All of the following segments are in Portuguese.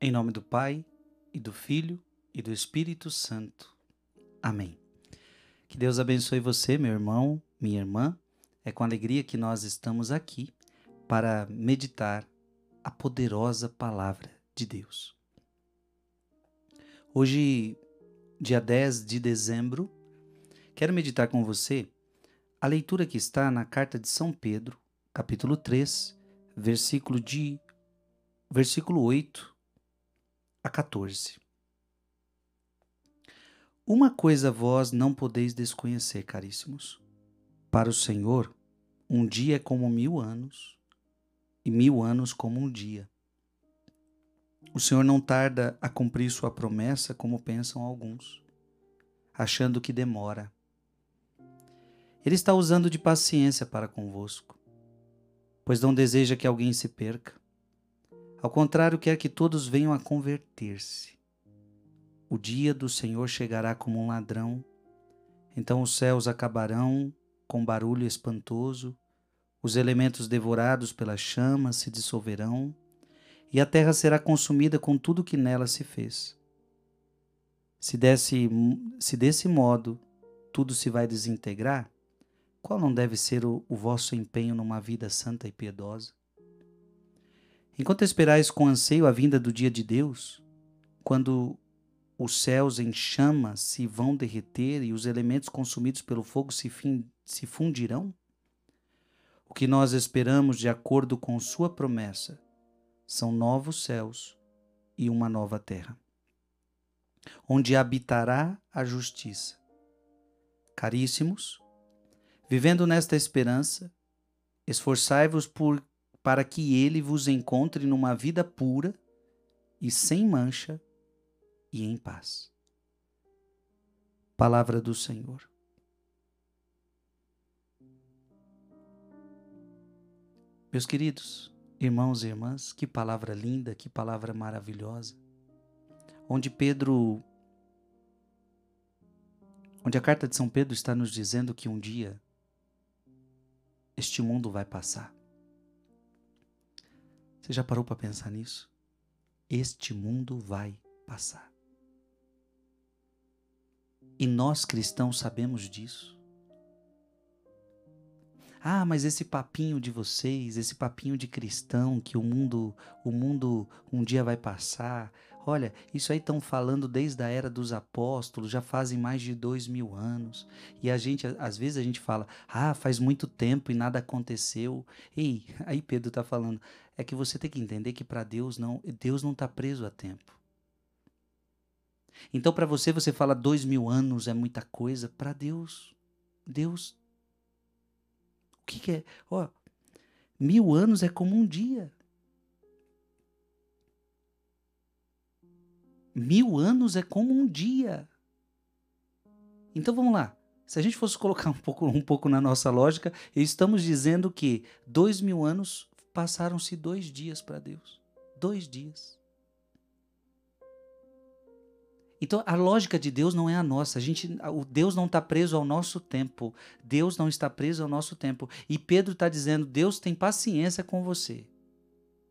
Em nome do Pai, e do Filho, e do Espírito Santo. Amém. Que Deus abençoe você, meu irmão, minha irmã. É com alegria que nós estamos aqui para meditar a poderosa palavra de Deus. Hoje, dia 10 de dezembro, quero meditar com você a leitura que está na carta de São Pedro, capítulo 3, versículo de versículo 8 a 14. Uma coisa vós não podeis desconhecer, caríssimos. Para o Senhor, um dia é como mil anos, e mil anos como um dia. O Senhor não tarda a cumprir sua promessa, como pensam alguns, achando que demora. Ele está usando de paciência para convosco, pois não deseja que alguém se perca. Ao contrário, quer que todos venham a converter-se. O dia do Senhor chegará como um ladrão. Então os céus acabarão com barulho espantoso, os elementos devorados pelas chamas se dissolverão, e a terra será consumida com tudo que nela se fez. Se, desse, se desse modo tudo se vai desintegrar, qual não deve ser o, o vosso empenho numa vida santa e piedosa? Enquanto esperais com anseio a vinda do dia de Deus, quando os céus em chamas se vão derreter e os elementos consumidos pelo fogo se, fim, se fundirão? O que nós esperamos, de acordo com Sua promessa, são novos céus e uma nova terra, onde habitará a justiça. Caríssimos, vivendo nesta esperança, esforçai-vos por para que ele vos encontre numa vida pura e sem mancha e em paz. Palavra do Senhor. Meus queridos irmãos e irmãs, que palavra linda, que palavra maravilhosa. Onde Pedro onde a carta de São Pedro está nos dizendo que um dia este mundo vai passar. Você já parou para pensar nisso? Este mundo vai passar. E nós cristãos sabemos disso. Ah, mas esse papinho de vocês, esse papinho de cristão que o mundo, o mundo um dia vai passar. Olha, isso aí estão falando desde a era dos apóstolos, já fazem mais de dois mil anos. E a gente, às vezes a gente fala, ah, faz muito tempo e nada aconteceu. Ei, aí Pedro está falando, é que você tem que entender que para Deus não, Deus não está preso a tempo. Então, para você, você fala dois mil anos é muita coisa. Para Deus, Deus que, que é? Ó, mil anos é como um dia. Mil anos é como um dia. Então vamos lá. Se a gente fosse colocar um pouco, um pouco na nossa lógica, estamos dizendo que dois mil anos passaram-se dois dias para Deus. Dois dias. Então a lógica de Deus não é a nossa. A gente, o Deus não está preso ao nosso tempo. Deus não está preso ao nosso tempo. E Pedro está dizendo: Deus tem paciência com você.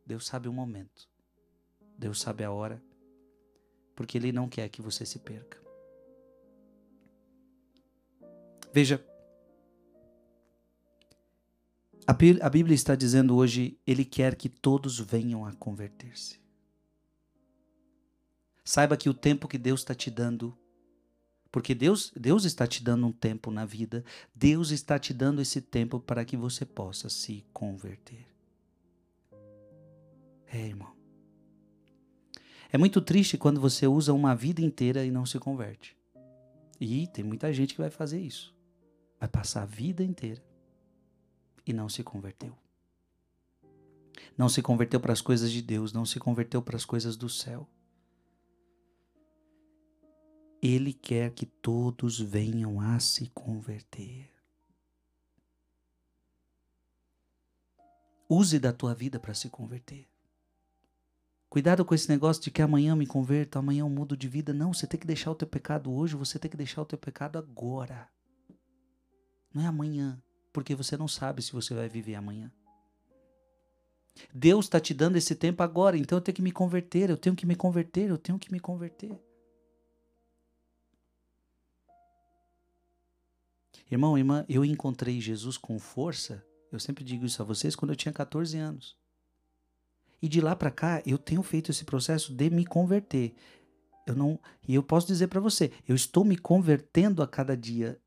Deus sabe o momento. Deus sabe a hora. Porque Ele não quer que você se perca. Veja, a Bíblia está dizendo hoje: Ele quer que todos venham a converter-se. Saiba que o tempo que Deus está te dando, porque Deus, Deus está te dando um tempo na vida, Deus está te dando esse tempo para que você possa se converter. É, irmão. É muito triste quando você usa uma vida inteira e não se converte. E tem muita gente que vai fazer isso. Vai passar a vida inteira e não se converteu. Não se converteu para as coisas de Deus, não se converteu para as coisas do céu. Ele quer que todos venham a se converter. Use da tua vida para se converter. Cuidado com esse negócio de que amanhã me converto, amanhã eu mudo de vida. Não, você tem que deixar o teu pecado hoje, você tem que deixar o teu pecado agora. Não é amanhã, porque você não sabe se você vai viver amanhã. Deus está te dando esse tempo agora, então eu tenho que me converter, eu tenho que me converter, eu tenho que me converter. Irmão, irmã, eu encontrei Jesus com força, eu sempre digo isso a vocês, quando eu tinha 14 anos. E de lá para cá, eu tenho feito esse processo de me converter. Eu não, e eu posso dizer para você, eu estou me convertendo a cada dia,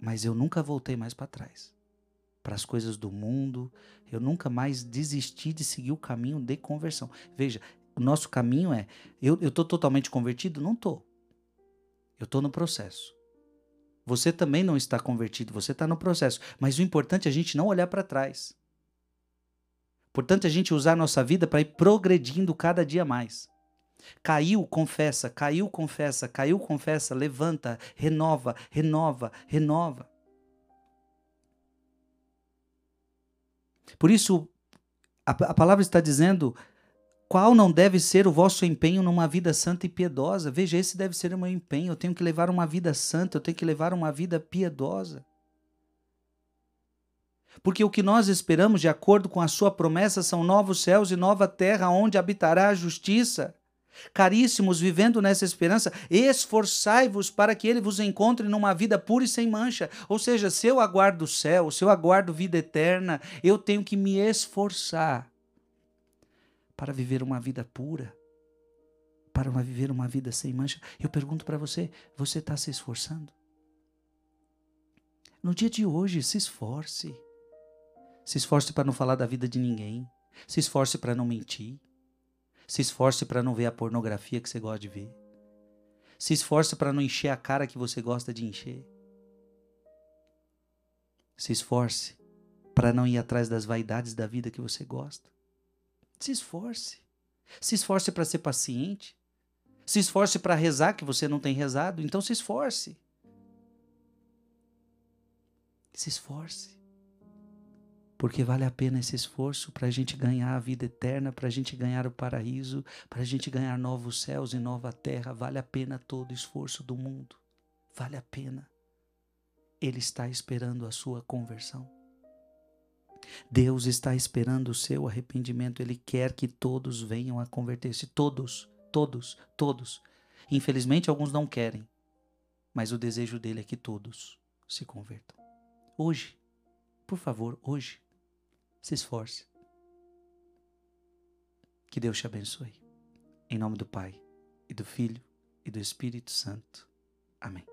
mas eu nunca voltei mais para trás. Para as coisas do mundo, eu nunca mais desisti de seguir o caminho de conversão. Veja, o nosso caminho é, eu estou totalmente convertido? Não estou. Eu estou no processo. Você também não está convertido, você está no processo. Mas o importante é a gente não olhar para trás. Portanto, a gente usar a nossa vida para ir progredindo cada dia mais. Caiu, confessa, caiu, confessa, caiu, confessa, levanta, renova, renova, renova. Por isso, a, a palavra está dizendo qual não deve ser o vosso empenho numa vida santa e piedosa? Veja, esse deve ser o meu empenho. Eu tenho que levar uma vida santa, eu tenho que levar uma vida piedosa. Porque o que nós esperamos, de acordo com a sua promessa, são novos céus e nova terra, onde habitará a justiça. Caríssimos, vivendo nessa esperança, esforçai-vos para que ele vos encontre numa vida pura e sem mancha. Ou seja, se eu aguardo o céu, se eu aguardo vida eterna, eu tenho que me esforçar para viver uma vida pura, para viver uma vida sem mancha. Eu pergunto para você: você está se esforçando? No dia de hoje, se esforce. Se esforce para não falar da vida de ninguém. Se esforce para não mentir. Se esforce para não ver a pornografia que você gosta de ver. Se esforce para não encher a cara que você gosta de encher. Se esforce para não ir atrás das vaidades da vida que você gosta. Se esforce. Se esforce para ser paciente. Se esforce para rezar, que você não tem rezado. Então se esforce. Se esforce. Porque vale a pena esse esforço para a gente ganhar a vida eterna, para a gente ganhar o paraíso, para a gente ganhar novos céus e nova terra. Vale a pena todo o esforço do mundo. Vale a pena. Ele está esperando a sua conversão. Deus está esperando o seu arrependimento. Ele quer que todos venham a converter-se. Todos, todos, todos. Infelizmente, alguns não querem, mas o desejo dele é que todos se convertam. Hoje, por favor, hoje, se esforce. Que Deus te abençoe. Em nome do Pai, e do Filho, e do Espírito Santo. Amém.